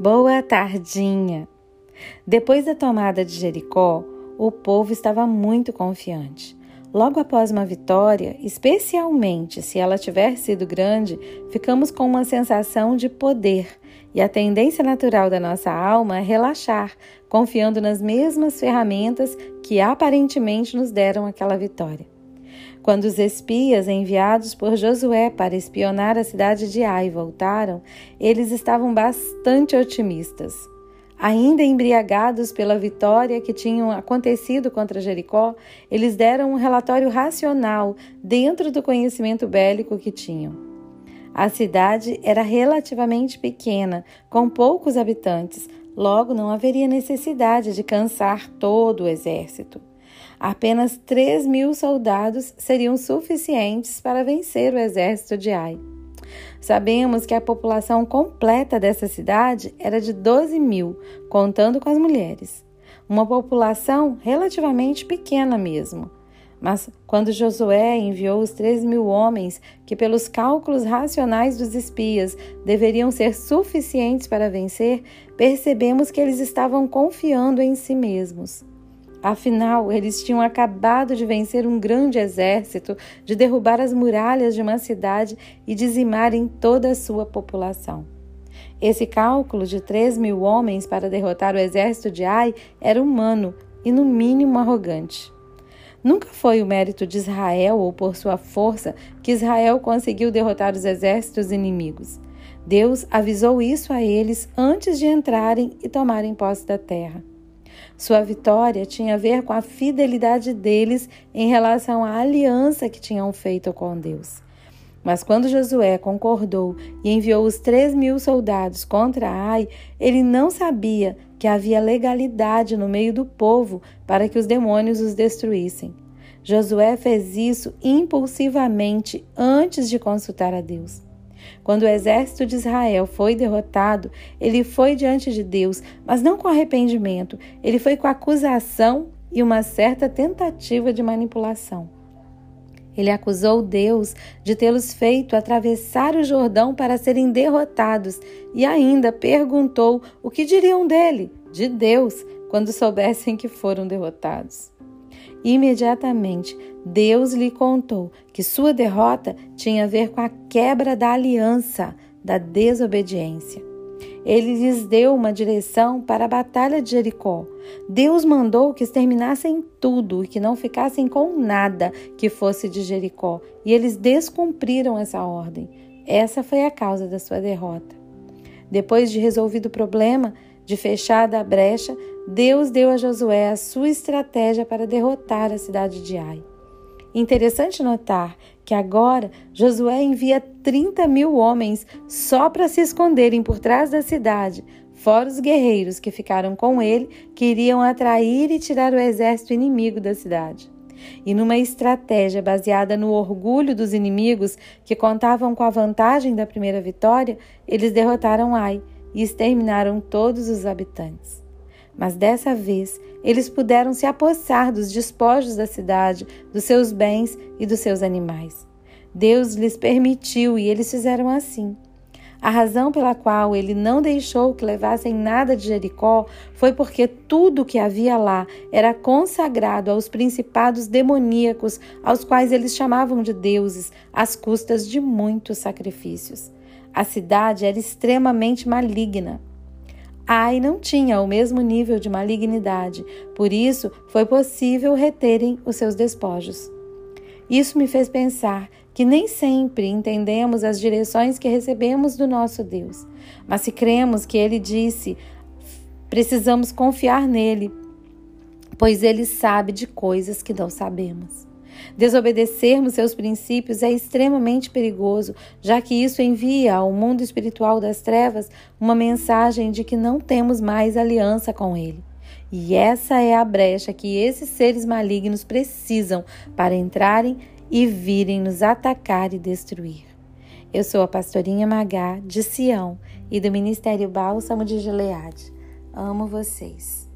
Boa tardinha! Depois da tomada de Jericó, o povo estava muito confiante. Logo após uma vitória, especialmente se ela tiver sido grande, ficamos com uma sensação de poder e a tendência natural da nossa alma é relaxar, confiando nas mesmas ferramentas que aparentemente nos deram aquela vitória. Quando os espias enviados por Josué para espionar a cidade de Ai voltaram, eles estavam bastante otimistas. Ainda embriagados pela vitória que tinham acontecido contra Jericó, eles deram um relatório racional dentro do conhecimento bélico que tinham. A cidade era relativamente pequena, com poucos habitantes, logo não haveria necessidade de cansar todo o exército. Apenas 3 mil soldados seriam suficientes para vencer o exército de Ai. Sabemos que a população completa dessa cidade era de 12 mil, contando com as mulheres. Uma população relativamente pequena mesmo. Mas quando Josué enviou os 3 mil homens, que pelos cálculos racionais dos espias deveriam ser suficientes para vencer, percebemos que eles estavam confiando em si mesmos. Afinal, eles tinham acabado de vencer um grande exército, de derrubar as muralhas de uma cidade e dizimarem toda a sua população. Esse cálculo de 3 mil homens para derrotar o exército de Ai era humano e, no mínimo, arrogante. Nunca foi o mérito de Israel ou por sua força que Israel conseguiu derrotar os exércitos inimigos. Deus avisou isso a eles antes de entrarem e tomarem posse da terra. Sua vitória tinha a ver com a fidelidade deles em relação à aliança que tinham feito com Deus. Mas quando Josué concordou e enviou os três mil soldados contra Ai, ele não sabia que havia legalidade no meio do povo para que os demônios os destruíssem. Josué fez isso impulsivamente antes de consultar a Deus. Quando o exército de Israel foi derrotado, ele foi diante de Deus, mas não com arrependimento, ele foi com acusação e uma certa tentativa de manipulação. Ele acusou Deus de tê-los feito atravessar o Jordão para serem derrotados e ainda perguntou o que diriam dele, de Deus, quando soubessem que foram derrotados. Imediatamente, Deus lhe contou que sua derrota tinha a ver com a quebra da aliança, da desobediência. Ele lhes deu uma direção para a batalha de Jericó. Deus mandou que exterminassem tudo e que não ficassem com nada que fosse de Jericó, e eles descumpriram essa ordem. Essa foi a causa da sua derrota. Depois de resolvido o problema, de fechada a brecha, Deus deu a Josué a sua estratégia para derrotar a cidade de Ai. Interessante notar que agora Josué envia 30 mil homens só para se esconderem por trás da cidade, fora os guerreiros que ficaram com ele, que iriam atrair e tirar o exército inimigo da cidade. E numa estratégia baseada no orgulho dos inimigos, que contavam com a vantagem da primeira vitória, eles derrotaram Ai e exterminaram todos os habitantes. Mas dessa vez eles puderam se apossar dos despojos da cidade, dos seus bens e dos seus animais. Deus lhes permitiu e eles fizeram assim. A razão pela qual ele não deixou que levassem nada de Jericó foi porque tudo que havia lá era consagrado aos principados demoníacos, aos quais eles chamavam de deuses, às custas de muitos sacrifícios. A cidade era extremamente maligna. Ai não tinha o mesmo nível de malignidade, por isso foi possível reterem os seus despojos. Isso me fez pensar que nem sempre entendemos as direções que recebemos do nosso Deus, mas se cremos que Ele disse, precisamos confiar nele, pois Ele sabe de coisas que não sabemos. Desobedecermos seus princípios é extremamente perigoso, já que isso envia ao mundo espiritual das trevas uma mensagem de que não temos mais aliança com ele. E essa é a brecha que esses seres malignos precisam para entrarem e virem nos atacar e destruir. Eu sou a pastorinha Magá, de Sião, e do Ministério Bálsamo de Gileade. Amo vocês.